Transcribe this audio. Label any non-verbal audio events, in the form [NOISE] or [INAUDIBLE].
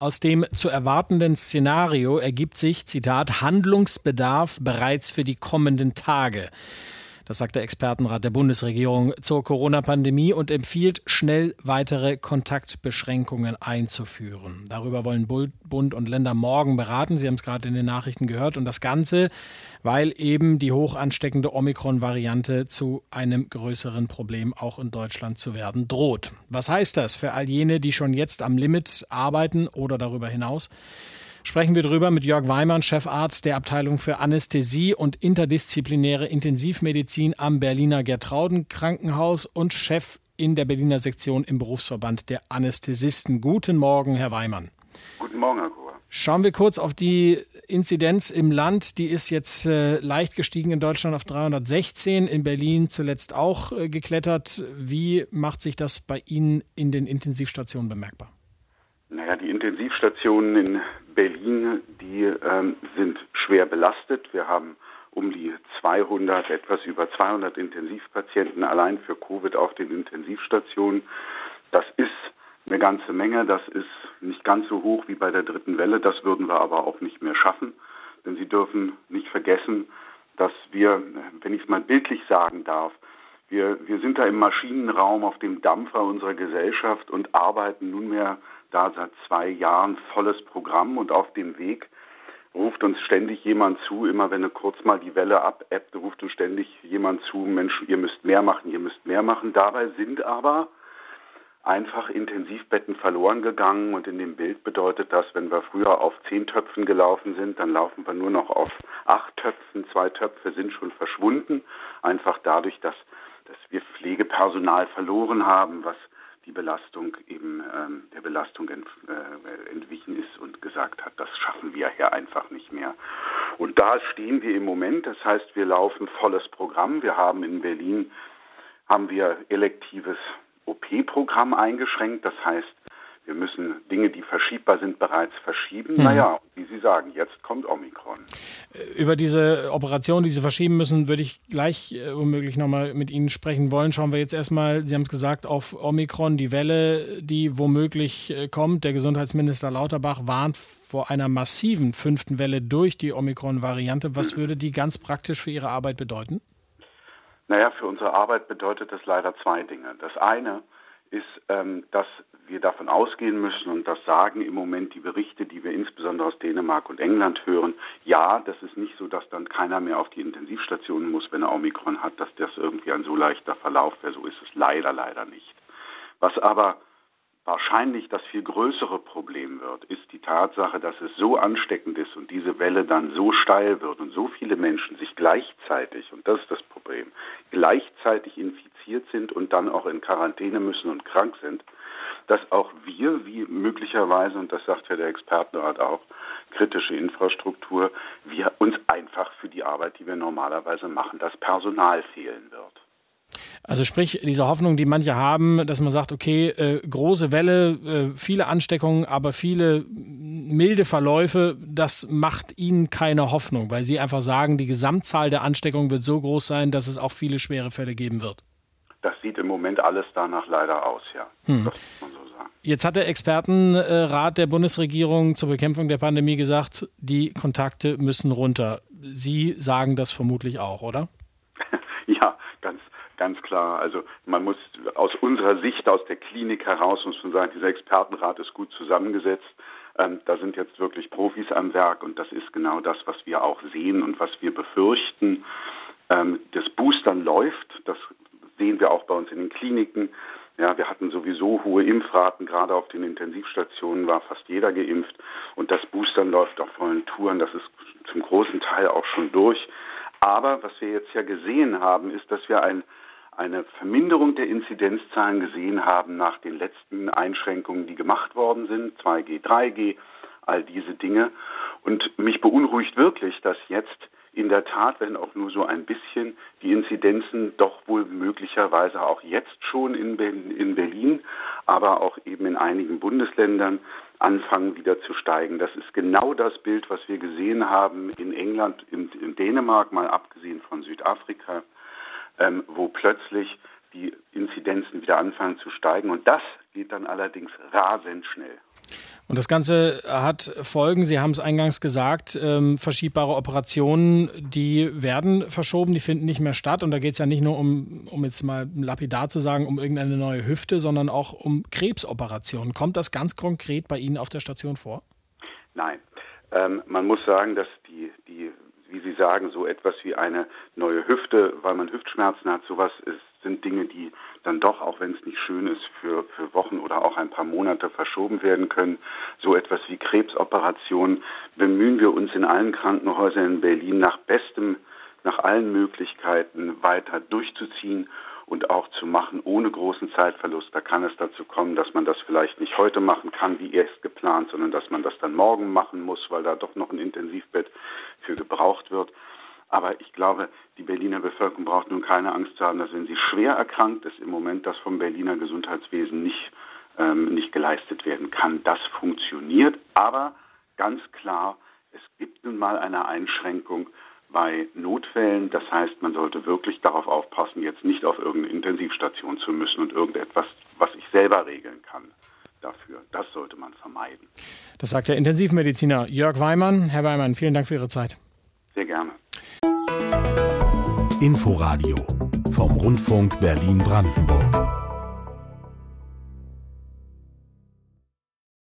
Aus dem zu erwartenden Szenario ergibt sich, Zitat, Handlungsbedarf bereits für die kommenden Tage. Das sagt der Expertenrat der Bundesregierung zur Corona-Pandemie und empfiehlt, schnell weitere Kontaktbeschränkungen einzuführen. Darüber wollen Bund und Länder morgen beraten. Sie haben es gerade in den Nachrichten gehört. Und das Ganze, weil eben die hoch ansteckende Omikron-Variante zu einem größeren Problem auch in Deutschland zu werden droht. Was heißt das für all jene, die schon jetzt am Limit arbeiten oder darüber hinaus? Sprechen wir drüber mit Jörg Weimann, Chefarzt der Abteilung für Anästhesie und interdisziplinäre Intensivmedizin am Berliner Gertrauden Krankenhaus und Chef in der Berliner Sektion im Berufsverband der Anästhesisten. Guten Morgen, Herr Weimann. Guten Morgen, Herr Kuhr. Schauen wir kurz auf die Inzidenz im Land. Die ist jetzt äh, leicht gestiegen in Deutschland auf 316, in Berlin zuletzt auch äh, geklettert. Wie macht sich das bei Ihnen in den Intensivstationen bemerkbar? Naja, die Intensivstationen in Berlin, die ähm, sind schwer belastet. Wir haben um die 200, etwas über 200 Intensivpatienten allein für Covid auf den Intensivstationen. Das ist eine ganze Menge. Das ist nicht ganz so hoch wie bei der dritten Welle. Das würden wir aber auch nicht mehr schaffen. Denn Sie dürfen nicht vergessen, dass wir, wenn ich es mal bildlich sagen darf, wir, wir sind da im Maschinenraum auf dem Dampfer unserer Gesellschaft und arbeiten nunmehr da seit zwei Jahren volles Programm. Und auf dem Weg ruft uns ständig jemand zu, immer wenn kurz mal die Welle abebbt, ruft uns ständig jemand zu, Mensch, ihr müsst mehr machen, ihr müsst mehr machen. Dabei sind aber einfach Intensivbetten verloren gegangen. Und in dem Bild bedeutet das, wenn wir früher auf zehn Töpfen gelaufen sind, dann laufen wir nur noch auf acht Töpfen, zwei Töpfe sind schon verschwunden, einfach dadurch, dass, dass wir Pflegepersonal verloren haben, was die Belastung eben ähm, der Belastung ent, äh, entwichen ist und gesagt hat, das schaffen wir hier einfach nicht mehr. Und da stehen wir im Moment. Das heißt, wir laufen volles Programm. Wir haben in Berlin haben wir elektives OP-Programm eingeschränkt. Das heißt, wir müssen Dinge, die verschiebbar sind, bereits verschieben. Hm. Naja, wie Sie sagen, jetzt kommt Omikron. Äh, über diese Operation, die Sie verschieben müssen, würde ich gleich äh, womöglich nochmal mit Ihnen sprechen wollen. Schauen wir jetzt erstmal, Sie haben es gesagt, auf Omikron, die Welle, die womöglich äh, kommt. Der Gesundheitsminister Lauterbach warnt vor einer massiven fünften Welle durch die Omikron-Variante. Was hm. würde die ganz praktisch für Ihre Arbeit bedeuten? Naja, für unsere Arbeit bedeutet das leider zwei Dinge. Das eine ist, ähm, dass wir davon ausgehen müssen, und das sagen im Moment die Berichte, die wir insbesondere aus Dänemark und England hören, ja, das ist nicht so, dass dann keiner mehr auf die Intensivstationen muss, wenn er Omikron hat, dass das irgendwie ein so leichter Verlauf wäre. So ist es leider, leider nicht. Was aber wahrscheinlich das viel größere Problem wird, ist die Tatsache, dass es so ansteckend ist und diese Welle dann so steil wird und so viele Menschen sich gleichzeitig, und das ist das Problem, gleichzeitig infiziert sind und dann auch in Quarantäne müssen und krank sind, dass auch wir, wie möglicherweise, und das sagt ja der Expertenrat auch, kritische Infrastruktur, wir uns einfach für die Arbeit, die wir normalerweise machen, das Personal fehlen wird. Also sprich, diese Hoffnung, die manche haben, dass man sagt, okay, äh, große Welle, äh, viele Ansteckungen, aber viele milde Verläufe, das macht ihnen keine Hoffnung, weil sie einfach sagen, die Gesamtzahl der Ansteckungen wird so groß sein, dass es auch viele schwere Fälle geben wird. Das sieht im Moment alles danach leider aus, ja. Hm. Das muss man so sagen. Jetzt hat der Expertenrat der Bundesregierung zur Bekämpfung der Pandemie gesagt, die Kontakte müssen runter. Sie sagen das vermutlich auch, oder? [LAUGHS] ja, ganz, ganz klar. Also man muss aus unserer Sicht, aus der Klinik heraus, muss man sagen, dieser Expertenrat ist gut zusammengesetzt. Ähm, da sind jetzt wirklich Profis am Werk und das ist genau das, was wir auch sehen und was wir befürchten. Ähm, das Boostern läuft, das sehen wir auch bei uns in den Kliniken. Ja, wir hatten sowieso hohe Impfraten, gerade auf den Intensivstationen war fast jeder geimpft und das Boostern läuft auf vollen Touren, das ist zum großen Teil auch schon durch. Aber was wir jetzt ja gesehen haben, ist, dass wir ein, eine Verminderung der Inzidenzzahlen gesehen haben nach den letzten Einschränkungen, die gemacht worden sind, 2G, 3G, all diese Dinge. Und mich beunruhigt wirklich, dass jetzt in der Tat, wenn auch nur so ein bisschen, die Inzidenzen doch wohl möglicherweise auch jetzt schon in, Berlin, aber auch eben in einigen Bundesländern anfangen wieder zu steigen. Das ist genau das Bild, was wir gesehen haben in England, in, in Dänemark, mal abgesehen von Südafrika, ähm, wo plötzlich die Inzidenzen wieder anfangen zu steigen. Und das geht dann allerdings rasend schnell. Und das Ganze hat Folgen, Sie haben es eingangs gesagt, ähm, verschiebbare Operationen, die werden verschoben, die finden nicht mehr statt. Und da geht es ja nicht nur um, um jetzt mal lapidar zu sagen, um irgendeine neue Hüfte, sondern auch um Krebsoperationen. Kommt das ganz konkret bei Ihnen auf der Station vor? Nein. Ähm, man muss sagen, dass die, die, wie Sie sagen, so etwas wie eine neue Hüfte, weil man Hüftschmerzen hat, sowas ist, sind Dinge, die dann doch, auch wenn es nicht schön ist, für, für Wochen oder auch ein paar Monate verschoben werden können. So etwas wie Krebsoperationen bemühen wir uns in allen Krankenhäusern in Berlin nach bestem, nach allen Möglichkeiten weiter durchzuziehen und auch zu machen ohne großen Zeitverlust. Da kann es dazu kommen, dass man das vielleicht nicht heute machen kann, wie erst geplant, sondern dass man das dann morgen machen muss, weil da doch noch ein Intensivbett für gebraucht wird. Aber ich glaube, die Berliner Bevölkerung braucht nun keine Angst zu haben, dass wenn sie schwer erkrankt ist, im Moment das vom Berliner Gesundheitswesen nicht, ähm, nicht geleistet werden kann. Das funktioniert, aber ganz klar, es gibt nun mal eine Einschränkung bei Notfällen. Das heißt, man sollte wirklich darauf aufpassen, jetzt nicht auf irgendeine Intensivstation zu müssen und irgendetwas, was ich selber regeln kann. Dafür. Das sollte man vermeiden. Das sagt der Intensivmediziner Jörg Weimann. Herr Weimann, vielen Dank für Ihre Zeit. Sehr gerne. Inforadio vom Rundfunk Berlin-Brandenburg.